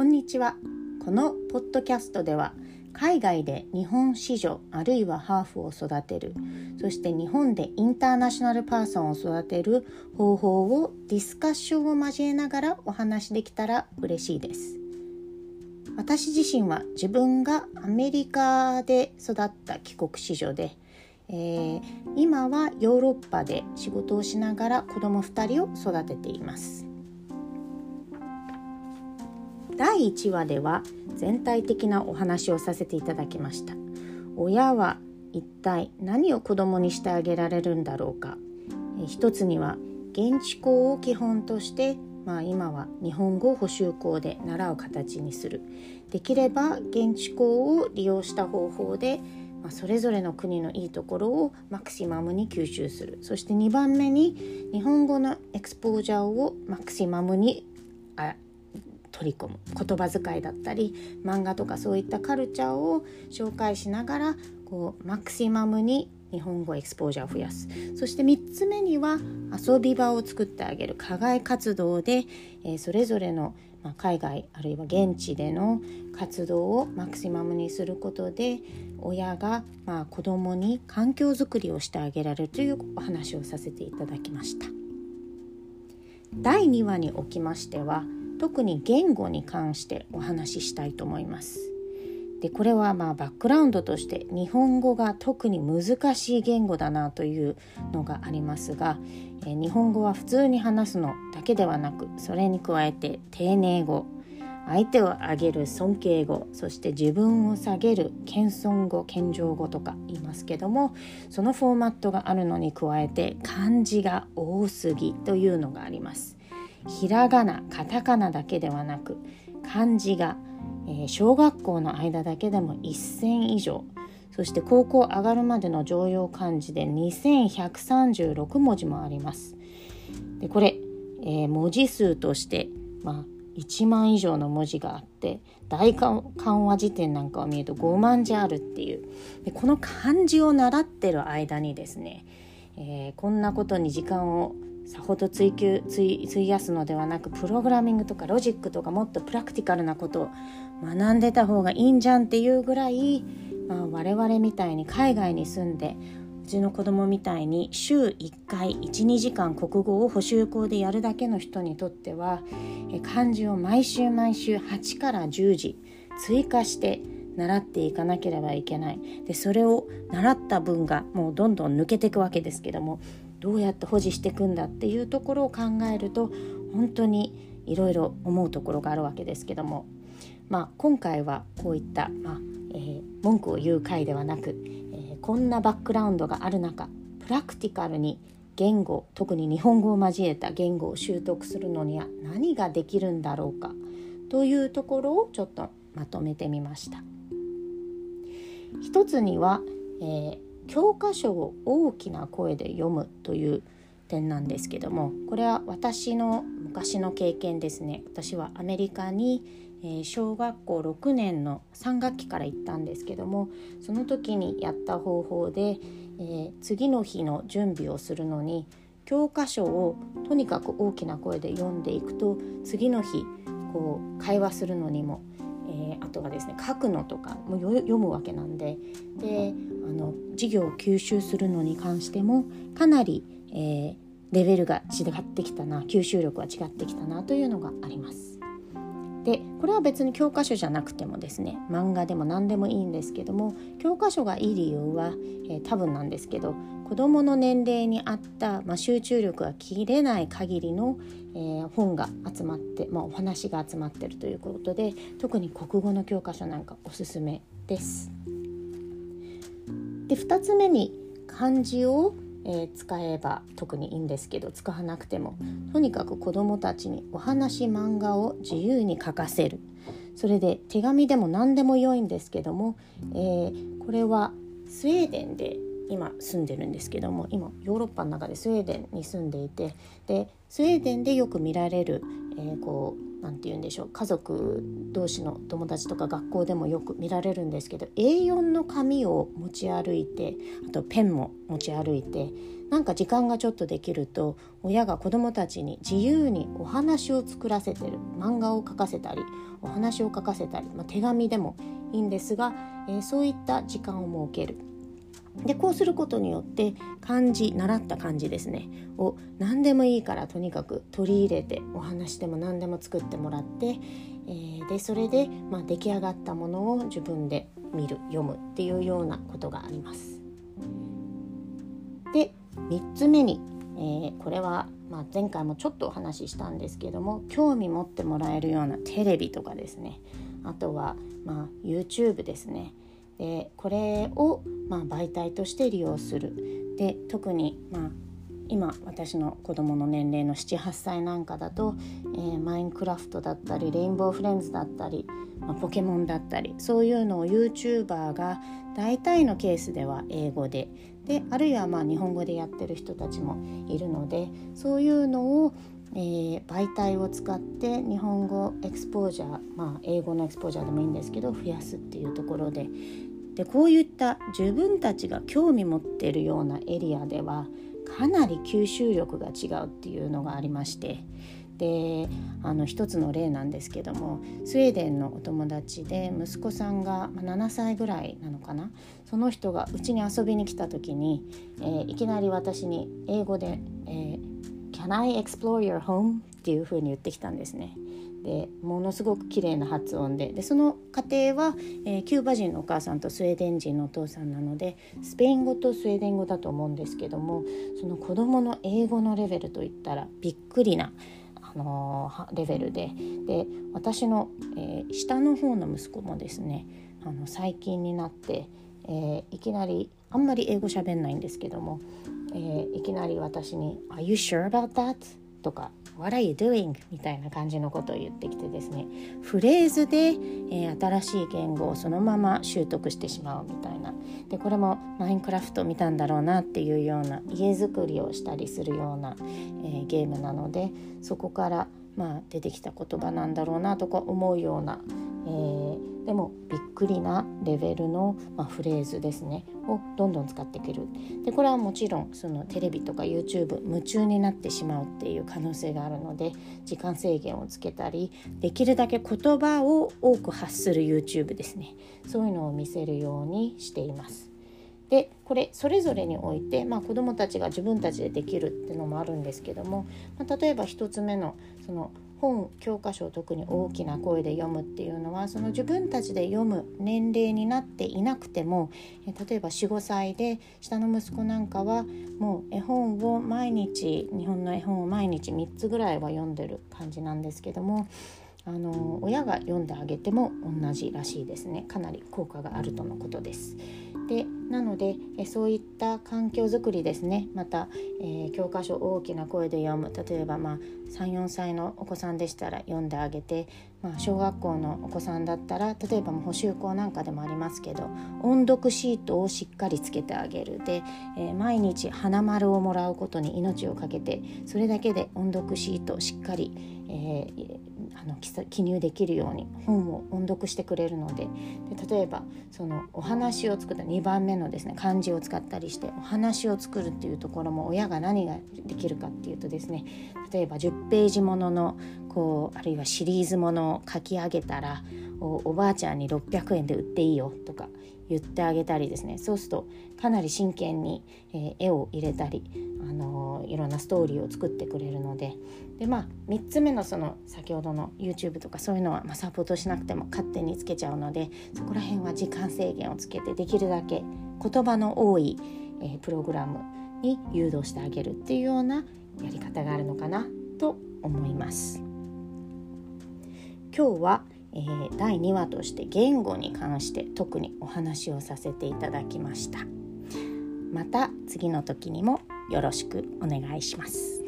こんにちは。このポッドキャストでは海外で日本市場あるいはハーフを育てるそして日本でインターナショナルパーソンを育てる方法をディスカッションを交えながらお話できたら嬉しいです。私自身は自分がアメリカで育った帰国子女で、えー、今はヨーロッパで仕事をしながら子供2人を育てています。第1話では全体的なお話をさせていただきました。親は一体何を子供にしてあげられるんだろうか。一つには現地校を基本としてまあ、今は日本語補習校で習う形にする。できれば現地校を利用した方法で、まあ、それぞれの国のいいところをマクシマムに吸収する。そして2番目に日本語のエクスポージャーをマクシマムに取り込む。言葉遣いだったり漫画とかそういったカルチャーを紹介しながらこうマクシマムに日本語エクスポージャーを増やす。そして3つ目には遊び場を作ってあげる。課外活動で、えー、それぞれの、まあ、海外あるいは現地での活動をマクシマムにすることで親が、まあ、子どもに環境づくりをしてあげられるというお話をさせていただきました。第2話におきましては特に言語に関してお話ししたいと思います。でこれはまあバックグラウンドとして日本語が特に難しい言語だなというのがありますが、え日本語は普通に話すのだけではなくそれに加えて丁寧語相手を上げる尊敬語そして自分を下げる謙遜語謙譲語とか言いますけどもそのフォーマットがあるのに加えて漢字が多すぎというのがあります。ひらがなカタカナだけではなく漢字が、えー、小学校の間だけでも1,000以上そして高校上がるまでの常用漢字で2136文字もあります。でこれ、えー、文字数として、まあ、1万以上の文字があって大漢和辞典なんかを見ると5万字あるっていうでこの漢字を習ってる間にですね、えー、こんなことに時間をさほど追求費やすのではなくプログラミングとかロジックとかもっとプラクティカルなことを学んでた方がいいんじゃんっていうぐらい、まあ、我々みたいに海外に住んでうちの子供みたいに週1回12時間国語を補習校でやるだけの人にとっては漢字を毎週毎週8から10時追加して習っていかなければいけないでそれを習った分がもうどんどん抜けていくわけですけどもどうやって保持していくんだっていうところを考えると本当にいろいろ思うところがあるわけですけども、まあ、今回はこういった、まあえー、文句を言う回ではなく、えー、こんなバックグラウンドがある中プラクティカルに言語特に日本語を交えた言語を習得するのには何ができるんだろうかというところをちょっとまとめてみました。一つには、えー教科書を大きな声で読むという点なんですけどもこれは私の昔の経験ですね。私はアメリカに、え小学校6年の3学期から行ったんですけどもその時にやった方法で、えー、次の日の準備をするのに教科書をとにかく大きな声で読んでいくと次の日こう会話するのにも、あとはですね書くのとかも読むわけなんでであの授業を吸収するのに関してもかなり、えー、レベルが違ってきたな吸収力は違ってきたなというのがあります。でこれは別に教科書じゃなくてもですね漫画でも何でもいいんですけども教科書がいい理由は、えー、多分なんですけど子どもの年齢に合った、まあ、集中力が切れない限りの、えー、本が集まって、まあ、お話が集まってるということで特に国語の教科書なんかおすすめです。で2つ目に漢字を、えー、使えば特にいいんですけど使わなくてもとにかく子どもたちにお話漫画を自由に書かせる。それで手紙でも何でも良いんですけども、えー、これはスウェーデンで今住んでるんですけども今ヨーロッパの中でスウェーデンに住んでいてでスウェーデンでよく見られる、えー、こう何て言うんでしょう家族同士の友達とか学校でもよく見られるんですけど A4 の紙を持ち歩いてあとペンも持ち歩いてなんか時間がちょっとできると親が子どもたちに自由にお話を作らせてる漫画を描かせたりお話を書かせたり、まあ、手紙でもいいんですが、えー、そういった時間を設ける。でこうすることによって漢字習った漢字ですねを何でもいいからとにかく取り入れてお話でも何でも作ってもらって、えー、でそれで、まあ、出来上がったものを自分で見る読むっていうようなことがあります。で3つ目に、えー、これは、まあ、前回もちょっとお話ししたんですけども興味持ってもらえるようなテレビとかですねあとは、まあ、YouTube ですねでこれを、まあ、媒体として利用する。で特に、まあ、今私の子供の年齢の78歳なんかだと、えー、マインクラフトだったりレインボーフレンズだったり、まあ、ポケモンだったりそういうのを YouTuber が大体のケースでは英語で。であるいはまあ日本語でやってる人たちもいるのでそういうのをえー、媒体を使って日本語エクスポージャー、まあ、英語のエクスポージャーでもいいんですけど増やすっていうところで。でこういった自分たちが興味持ってるようなエリアではかなり吸収力が違うっていうのがありましてであの一つの例なんですけどもスウェーデンのお友達で息子さんが7歳ぐらいなのかなその人がうちに遊びに来た時に、えー、いきなり私に英語で「えー、Can I explore your home?」っていうふうに言ってきたんですね。でものすごく綺麗な発音ででその家庭は、えー、キューバ人のお母さんとスウェーデン人のお父さんなのでスペイン語とスウェーデン語だと思うんですけどもその子どもの英語のレベルといったらびっくりな、あのー、レベルでで私の、えー、下の方の息子もですねあの最近になって、えーいきなりあんまり英語喋んないんですけども、えいきなり私に「Are you sure about that?」とか What are you doing? みたいな感じのことを言ってきてですねフレーズで、えー、新しい言語をそのまま習得してしまうみたいなでこれもマインクラフト見たんだろうなっていうような家づくりをしたりするような、えー、ゲームなのでそこからまあ、出てきた言葉なんだろうなとか思うような、えー、でもびっくりなレベルの、まあ、フレーズですね。をどんどん使ってくる。でこれはもちろんそのテレビとか YouTube 夢中になってしまうっていう可能性があるので時間制限をつけたりできるだけ言葉を多く発する YouTube ですね。そういうのを見せるようにしています。でこれそれぞれにおいて、まあ、子どもたちが自分たちでできるっていうのもあるんですけども、まあ、例えば1つ目のその本教科書を特に大きな声で読むっていうのはその自分たちで読む年齢になっていなくても例えば45歳で下の息子なんかはもう絵本を毎日日本の絵本を毎日3つぐらいは読んでる感じなんですけどもあの親が読んであげても同じらしいですねかなり効果があるとのことです。でなのでえそういった環境づくりですね。また、えー、教科書大きな声で読む。例えば、まあ、34歳のお子さんでしたら読んであげて、まあ、小学校のお子さんだったら例えば補習校なんかでもありますけど音読シートをしっかりつけてあげる。で、えー、毎日花丸をもらうことに命を懸けてそれだけで音読シートをしっかり、えー、あの記入できるように本を音読してくれるのでで例えばそのお話を作った2番目のですね漢字を使ったりしてお話を作るっていうところも親が何ができるかっていうとですね例えば10ページもののこうあるいはシリーズものを書き上げたらおばあちゃんに600円で売っていいよとか言ってあげたりですね。そうするとかなり真剣に、えー、絵を入れたり、あの、ろんなストーリーを作ってくれるのでで、まあ、3つ目のその先ほどの YouTube とかそういうのは、まあ、サポートしなくても勝手につけちゃうのでそこら辺は時間制限をつけてできるだけ言葉の多い、えー、プログラムに誘導してあげるっていうようなやり方があるのかなと思います。今日はえー、第2話として言語に関して特にお話をさせていただきましたまた次の時にもよろしくお願いします。